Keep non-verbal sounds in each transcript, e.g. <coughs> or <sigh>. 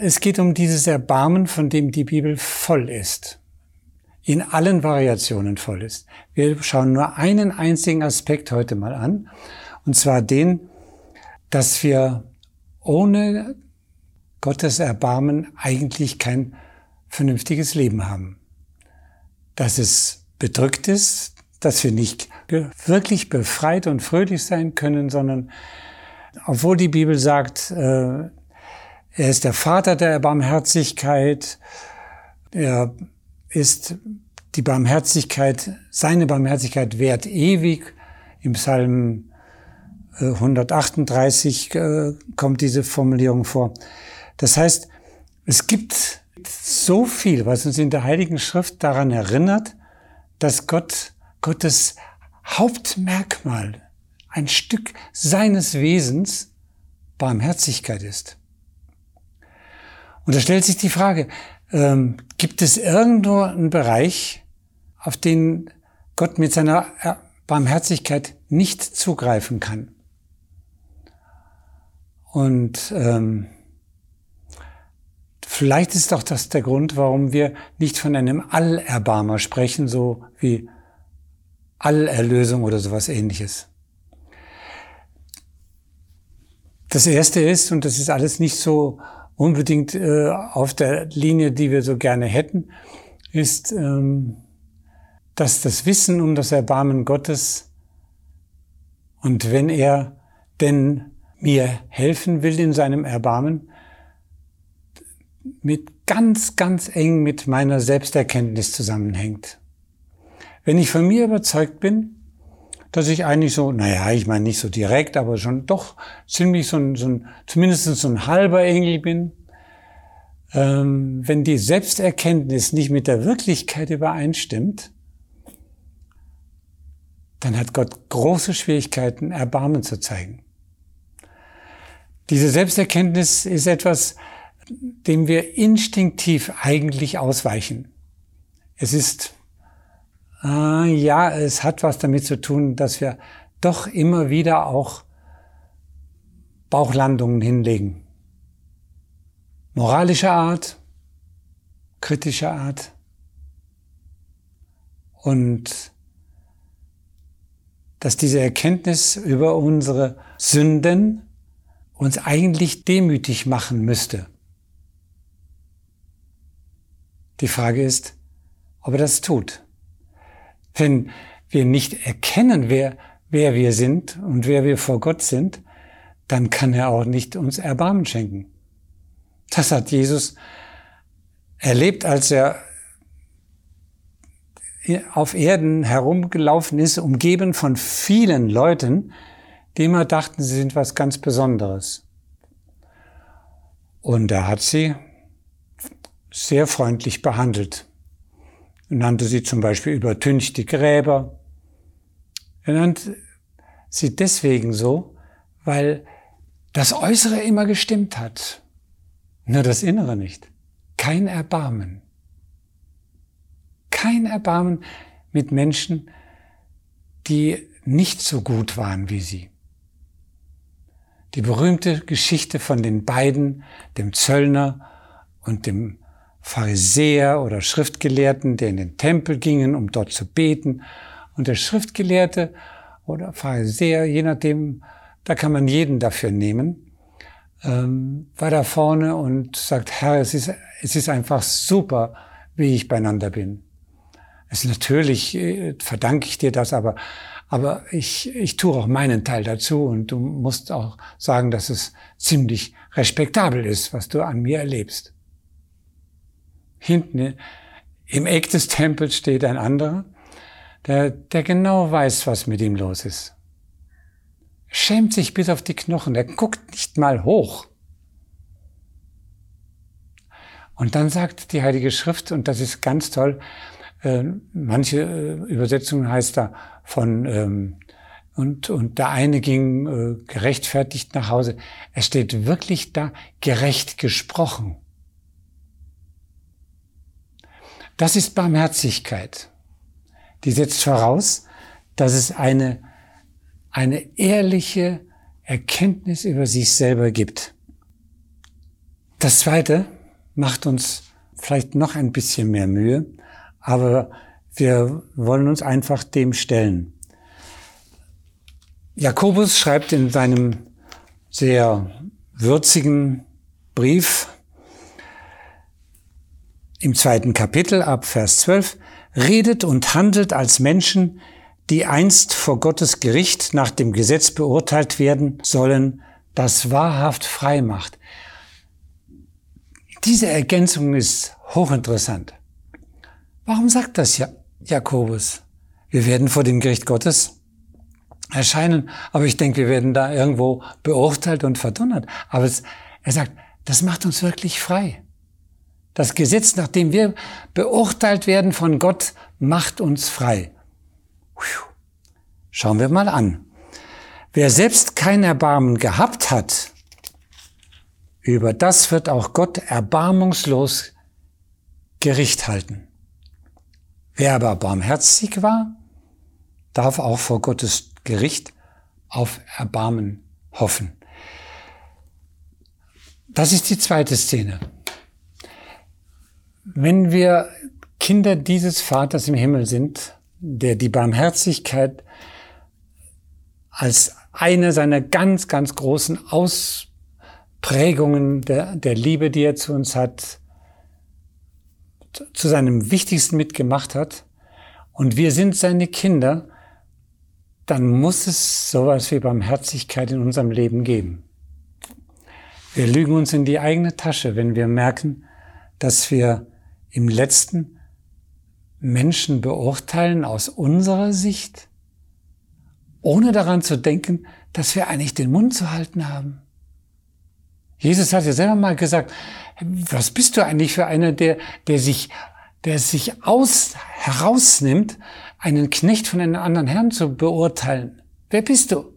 Es geht um dieses Erbarmen, von dem die Bibel voll ist. In allen Variationen voll ist. Wir schauen nur einen einzigen Aspekt heute mal an. Und zwar den, dass wir ohne Gottes Erbarmen eigentlich kein vernünftiges Leben haben. Dass es bedrückt ist, dass wir nicht wirklich befreit und fröhlich sein können, sondern obwohl die Bibel sagt, äh, er ist der Vater der Barmherzigkeit. Er ist die Barmherzigkeit, seine Barmherzigkeit währt ewig. Im Psalm 138 äh, äh, kommt diese Formulierung vor. Das heißt, es gibt so viel, was uns in der Heiligen Schrift daran erinnert, dass Gott, Gottes Hauptmerkmal, ein Stück seines Wesens Barmherzigkeit ist. Und da stellt sich die Frage, ähm, gibt es irgendwo einen Bereich, auf den Gott mit seiner Barmherzigkeit nicht zugreifen kann? Und ähm, vielleicht ist doch das der Grund, warum wir nicht von einem Allerbarmer sprechen, so wie Allerlösung oder sowas ähnliches. Das erste ist, und das ist alles nicht so unbedingt äh, auf der Linie, die wir so gerne hätten, ist, ähm, dass das Wissen um das Erbarmen Gottes und wenn er denn mir helfen will in seinem Erbarmen, mit ganz, ganz eng mit meiner Selbsterkenntnis zusammenhängt. Wenn ich von mir überzeugt bin, dass ich eigentlich so, naja, ich meine nicht so direkt, aber schon doch ziemlich so ein, so ein zumindest so ein halber Engel bin. Ähm, wenn die Selbsterkenntnis nicht mit der Wirklichkeit übereinstimmt, dann hat Gott große Schwierigkeiten, Erbarmen zu zeigen. Diese Selbsterkenntnis ist etwas, dem wir instinktiv eigentlich ausweichen. Es ist Ah, ja, es hat was damit zu tun, dass wir doch immer wieder auch Bauchlandungen hinlegen. Moralischer Art, kritischer Art. Und dass diese Erkenntnis über unsere Sünden uns eigentlich demütig machen müsste. Die Frage ist, ob er das tut. Wenn wir nicht erkennen, wer, wer wir sind und wer wir vor Gott sind, dann kann er auch nicht uns Erbarmen schenken. Das hat Jesus erlebt, als er auf Erden herumgelaufen ist, umgeben von vielen Leuten, die immer dachten, sie sind was ganz Besonderes. Und er hat sie sehr freundlich behandelt nannte sie zum Beispiel übertünchte Gräber. Er nannte sie deswegen so, weil das Äußere immer gestimmt hat, nur das Innere nicht. Kein Erbarmen. Kein Erbarmen mit Menschen, die nicht so gut waren wie sie. Die berühmte Geschichte von den beiden, dem Zöllner und dem Pharisäer oder Schriftgelehrten, die in den Tempel gingen, um dort zu beten. Und der Schriftgelehrte oder Pharisäer, je nachdem, da kann man jeden dafür nehmen, ähm, war da vorne und sagt, Herr, es ist, es ist einfach super, wie ich beieinander bin. Es ist natürlich, äh, verdanke ich dir das, aber, aber ich, ich tue auch meinen Teil dazu und du musst auch sagen, dass es ziemlich respektabel ist, was du an mir erlebst. Hinten im Eck des Tempels steht ein anderer, der, der genau weiß, was mit ihm los ist. Schämt sich bis auf die Knochen, er guckt nicht mal hoch. Und dann sagt die Heilige Schrift, und das ist ganz toll, äh, manche äh, Übersetzungen heißt da von, ähm, und, und der eine ging äh, gerechtfertigt nach Hause. Es steht wirklich da, gerecht gesprochen. Das ist Barmherzigkeit. Die setzt voraus, dass es eine, eine ehrliche Erkenntnis über sich selber gibt. Das zweite macht uns vielleicht noch ein bisschen mehr Mühe, aber wir wollen uns einfach dem stellen. Jakobus schreibt in seinem sehr würzigen Brief im zweiten Kapitel ab Vers 12, redet und handelt als Menschen, die einst vor Gottes Gericht nach dem Gesetz beurteilt werden sollen, das wahrhaft frei macht. Diese Ergänzung ist hochinteressant. Warum sagt das Jakobus? Wir werden vor dem Gericht Gottes erscheinen, aber ich denke, wir werden da irgendwo beurteilt und verdonnert. Aber es, er sagt, das macht uns wirklich frei. Das Gesetz, nachdem wir beurteilt werden von Gott, macht uns frei. Schauen wir mal an. Wer selbst kein Erbarmen gehabt hat, über das wird auch Gott erbarmungslos Gericht halten. Wer aber barmherzig war, darf auch vor Gottes Gericht auf Erbarmen hoffen. Das ist die zweite Szene. Wenn wir Kinder dieses Vaters im Himmel sind, der die Barmherzigkeit als eine seiner ganz, ganz großen Ausprägungen der, der Liebe, die er zu uns hat, zu seinem Wichtigsten mitgemacht hat, und wir sind seine Kinder, dann muss es sowas wie Barmherzigkeit in unserem Leben geben. Wir lügen uns in die eigene Tasche, wenn wir merken, dass wir im letzten Menschen beurteilen aus unserer Sicht, ohne daran zu denken, dass wir eigentlich den Mund zu halten haben. Jesus hat ja selber mal gesagt, was bist du eigentlich für einer, der, der sich, der sich aus, herausnimmt, einen Knecht von einem anderen Herrn zu beurteilen? Wer bist du?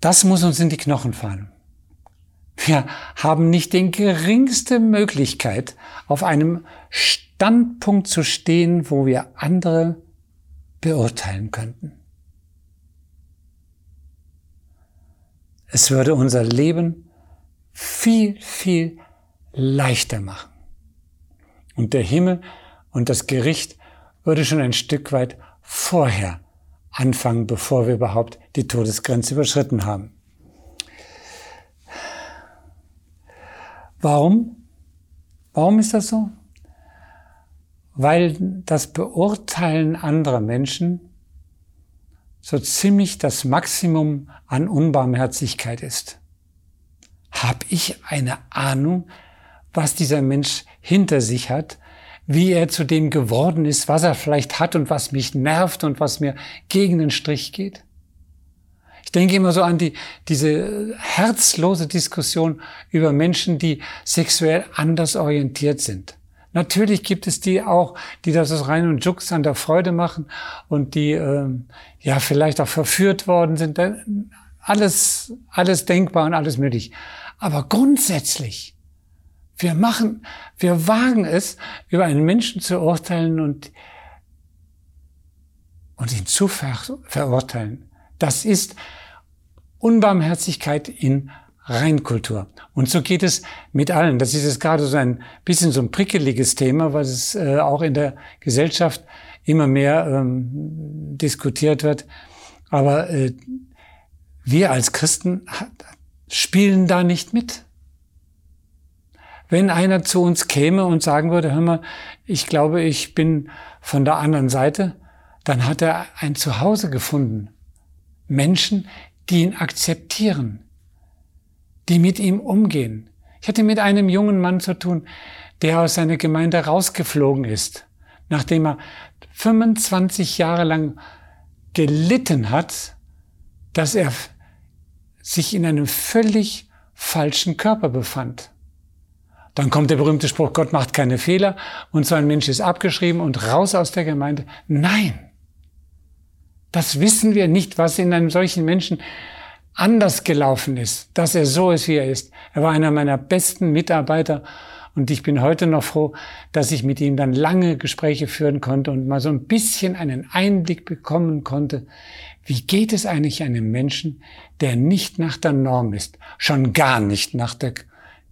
Das muss uns in die Knochen fallen. Wir haben nicht den geringste Möglichkeit, auf einem Standpunkt zu stehen, wo wir andere beurteilen könnten. Es würde unser Leben viel, viel leichter machen. Und der Himmel und das Gericht würde schon ein Stück weit vorher anfangen, bevor wir überhaupt die Todesgrenze überschritten haben. Warum? Warum ist das so? Weil das Beurteilen anderer Menschen so ziemlich das Maximum an Unbarmherzigkeit ist. Hab ich eine Ahnung, was dieser Mensch hinter sich hat, wie er zu dem geworden ist, was er vielleicht hat und was mich nervt und was mir gegen den Strich geht? Ich denke immer so an die, diese herzlose Diskussion über Menschen, die sexuell anders orientiert sind. Natürlich gibt es die auch, die das aus rein und Jux an der Freude machen und die ähm, ja vielleicht auch verführt worden sind. Alles, alles denkbar und alles möglich. Aber grundsätzlich, wir machen, wir wagen es, über einen Menschen zu urteilen und, und ihn zu ver verurteilen. Das ist Unbarmherzigkeit in Reinkultur. Und so geht es mit allen. Das ist jetzt gerade so ein bisschen so ein prickeliges Thema, was es äh, auch in der Gesellschaft immer mehr ähm, diskutiert wird. Aber äh, wir als Christen spielen da nicht mit. Wenn einer zu uns käme und sagen würde, hör mal, ich glaube, ich bin von der anderen Seite, dann hat er ein Zuhause gefunden. Menschen, die ihn akzeptieren, die mit ihm umgehen. Ich hatte mit einem jungen Mann zu tun, der aus seiner Gemeinde rausgeflogen ist, nachdem er 25 Jahre lang gelitten hat, dass er sich in einem völlig falschen Körper befand. Dann kommt der berühmte Spruch, Gott macht keine Fehler und so ein Mensch ist abgeschrieben und raus aus der Gemeinde. Nein, das wissen wir nicht, was in einem solchen Menschen anders gelaufen ist, dass er so ist, wie er ist. Er war einer meiner besten Mitarbeiter Und ich bin heute noch froh, dass ich mit ihm dann lange Gespräche führen konnte und mal so ein bisschen einen Einblick bekommen konnte, wie geht es eigentlich einem Menschen, der nicht nach der Norm ist, schon gar nicht nach der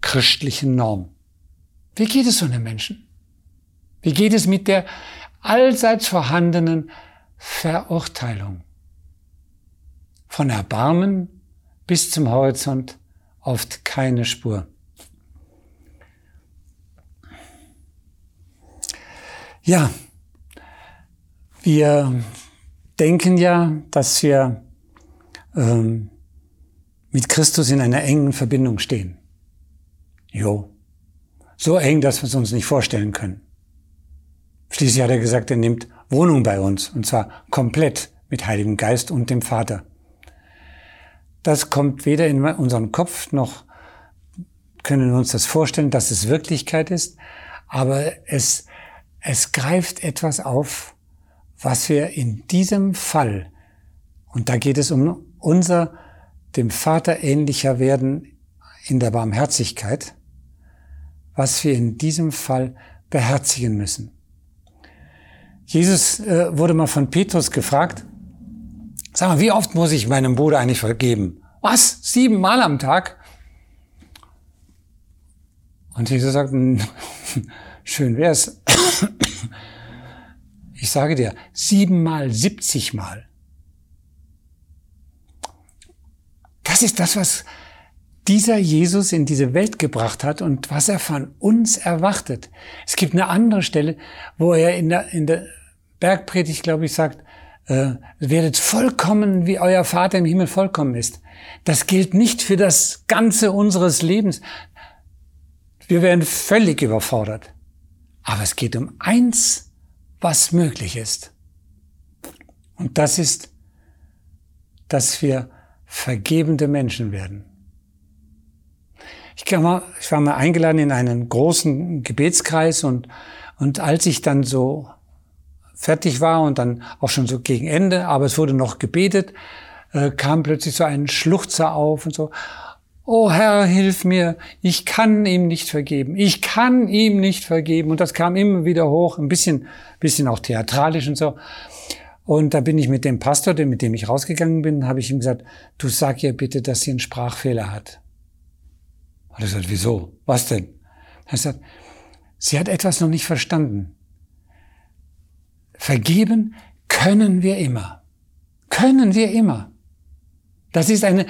christlichen Norm. Wie geht es so einem Menschen? Wie geht es mit der allseits vorhandenen Verurteilung? Von Erbarmen bis zum Horizont oft keine Spur. Ja, wir denken ja, dass wir ähm, mit Christus in einer engen Verbindung stehen. Jo, so eng, dass wir es uns nicht vorstellen können. Schließlich hat er gesagt, er nimmt Wohnung bei uns, und zwar komplett mit Heiligem Geist und dem Vater. Das kommt weder in unseren Kopf noch können wir uns das vorstellen, dass es Wirklichkeit ist, aber es, es greift etwas auf, was wir in diesem Fall, und da geht es um unser dem Vater ähnlicher werden in der Barmherzigkeit, was wir in diesem Fall beherzigen müssen. Jesus äh, wurde mal von Petrus gefragt, Sag mal, wie oft muss ich meinem Bruder eigentlich vergeben? Was? Siebenmal am Tag? Und Jesus sagt, <laughs> schön wär's. <coughs> Ich sage dir, siebenmal, siebzigmal. Das ist das, was dieser Jesus in diese Welt gebracht hat und was er von uns erwartet. Es gibt eine andere Stelle, wo er in der, in der Bergpredigt, glaube ich, sagt, äh, werdet vollkommen, wie euer Vater im Himmel vollkommen ist. Das gilt nicht für das Ganze unseres Lebens. Wir werden völlig überfordert. Aber es geht um eins, was möglich ist. Und das ist, dass wir vergebende Menschen werden. Ich, mal, ich war mal eingeladen in einen großen Gebetskreis und, und als ich dann so fertig war und dann auch schon so gegen Ende, aber es wurde noch gebetet, äh, kam plötzlich so ein Schluchzer auf und so. Oh Herr, hilf mir, ich kann ihm nicht vergeben, ich kann ihm nicht vergeben. Und das kam immer wieder hoch, ein bisschen, bisschen auch theatralisch und so. Und da bin ich mit dem Pastor, mit dem ich rausgegangen bin, habe ich ihm gesagt, du sag ihr bitte, dass sie einen Sprachfehler hat. Hat er gesagt, wieso? Was denn? Er gesagt, sie hat etwas noch nicht verstanden. Vergeben können wir immer. Können wir immer. Das ist eine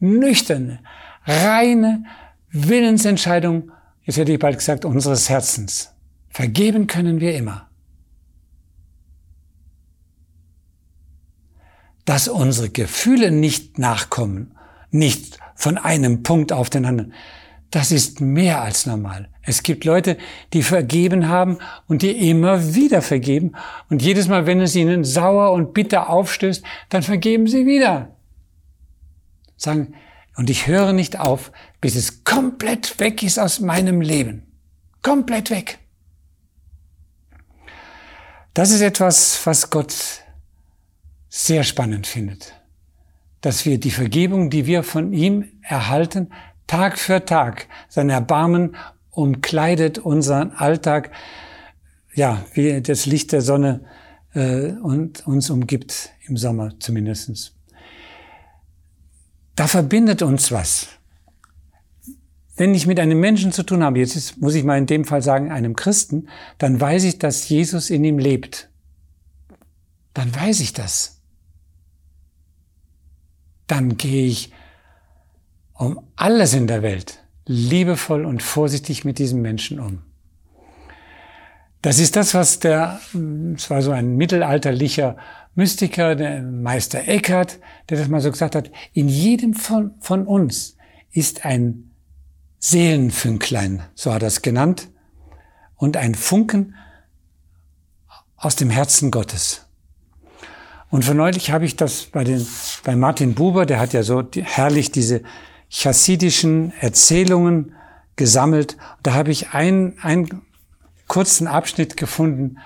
nüchterne, reine Willensentscheidung, jetzt hätte ich bald gesagt, unseres Herzens. Vergeben können wir immer. Dass unsere Gefühle nicht nachkommen, nicht von einem Punkt auf den anderen, das ist mehr als normal. Es gibt Leute, die vergeben haben und die immer wieder vergeben. Und jedes Mal, wenn es ihnen sauer und bitter aufstößt, dann vergeben sie wieder. Sagen, und ich höre nicht auf, bis es komplett weg ist aus meinem Leben. Komplett weg. Das ist etwas, was Gott sehr spannend findet. Dass wir die Vergebung, die wir von ihm erhalten, Tag für Tag. Sein Erbarmen umkleidet unseren Alltag, ja, wie das Licht der Sonne äh, und uns umgibt im Sommer zumindestens. Da verbindet uns was. Wenn ich mit einem Menschen zu tun habe, jetzt ist, muss ich mal in dem Fall sagen, einem Christen, dann weiß ich, dass Jesus in ihm lebt. Dann weiß ich das. Dann gehe ich um alles in der Welt liebevoll und vorsichtig mit diesem Menschen um. Das ist das, was der, es war so ein mittelalterlicher Mystiker, der Meister Eckhart, der das mal so gesagt hat, in jedem von, von uns ist ein Seelenfünklein, so hat er es genannt, und ein Funken aus dem Herzen Gottes. Und von neulich habe ich das bei, den, bei Martin Buber, der hat ja so herrlich diese chassidischen Erzählungen gesammelt. Da habe ich einen, einen kurzen Abschnitt gefunden,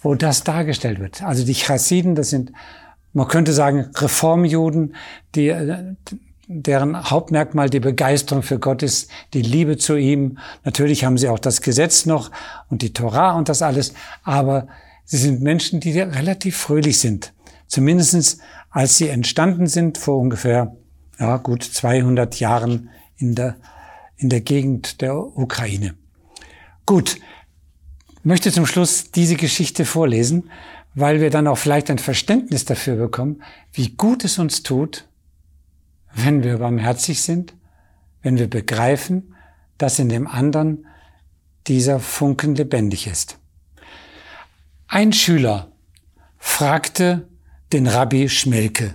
wo das dargestellt wird. Also die Chassiden, das sind, man könnte sagen, Reformjuden, die, deren Hauptmerkmal die Begeisterung für Gott ist, die Liebe zu ihm. Natürlich haben sie auch das Gesetz noch und die Torah und das alles, aber sie sind Menschen, die relativ fröhlich sind. Zumindestens als sie entstanden sind vor ungefähr ja, gut 200 Jahren in der, in der Gegend der Ukraine. Gut, möchte zum Schluss diese Geschichte vorlesen, weil wir dann auch vielleicht ein Verständnis dafür bekommen, wie gut es uns tut, wenn wir barmherzig sind, wenn wir begreifen, dass in dem anderen dieser Funken lebendig ist. Ein Schüler fragte den Rabbi Schmelke,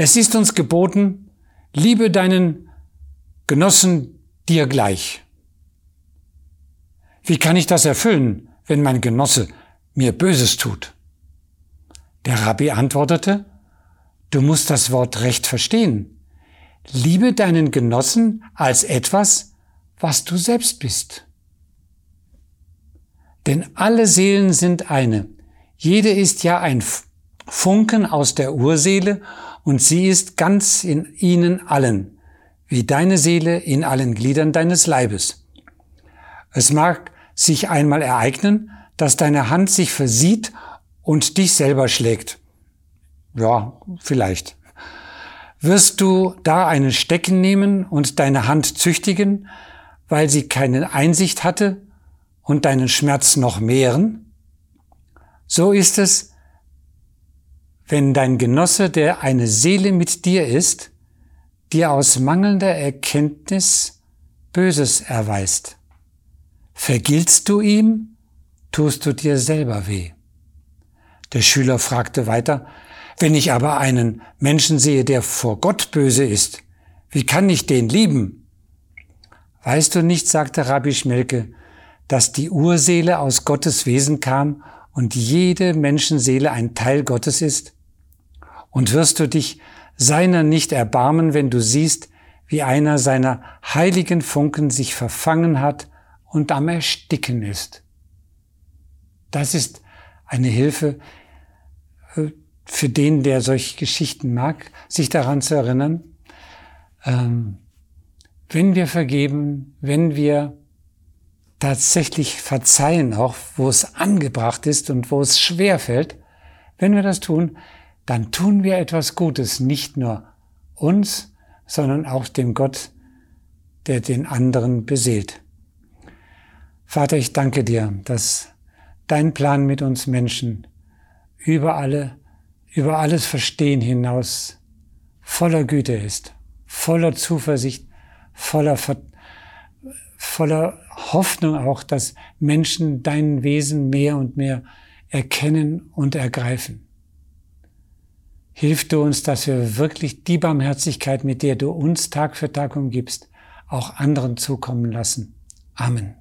es ist uns geboten, liebe deinen Genossen dir gleich. Wie kann ich das erfüllen, wenn mein Genosse mir Böses tut? Der Rabbi antwortete, du musst das Wort Recht verstehen. Liebe deinen Genossen als etwas, was du selbst bist. Denn alle Seelen sind eine. Jede ist ja ein Funken aus der Urseele und sie ist ganz in ihnen allen, wie deine Seele in allen Gliedern deines Leibes. Es mag sich einmal ereignen, dass deine Hand sich versieht und dich selber schlägt. Ja, vielleicht. Wirst du da einen Stecken nehmen und deine Hand züchtigen, weil sie keine Einsicht hatte und deinen Schmerz noch mehren? So ist es, wenn dein Genosse, der eine Seele mit dir ist, dir aus mangelnder Erkenntnis Böses erweist. Vergiltst du ihm, tust du dir selber weh. Der Schüler fragte weiter, wenn ich aber einen Menschen sehe, der vor Gott böse ist, wie kann ich den lieben? Weißt du nicht, sagte Rabbi Schmelke, dass die Urseele aus Gottes Wesen kam und jede Menschenseele ein Teil Gottes ist? Und wirst du dich seiner nicht erbarmen, wenn du siehst, wie einer seiner heiligen Funken sich verfangen hat und am Ersticken ist. Das ist eine Hilfe äh, für den, der solche Geschichten mag, sich daran zu erinnern, ähm, wenn wir vergeben, wenn wir tatsächlich verzeihen, auch wo es angebracht ist und wo es schwer fällt, wenn wir das tun, dann tun wir etwas Gutes, nicht nur uns, sondern auch dem Gott, der den anderen beseelt. Vater, ich danke dir, dass dein Plan mit uns Menschen über alle, über alles Verstehen hinaus voller Güte ist, voller Zuversicht, voller, voller Hoffnung auch, dass Menschen dein Wesen mehr und mehr erkennen und ergreifen. Hilf du uns, dass wir wirklich die Barmherzigkeit, mit der du uns Tag für Tag umgibst, auch anderen zukommen lassen. Amen.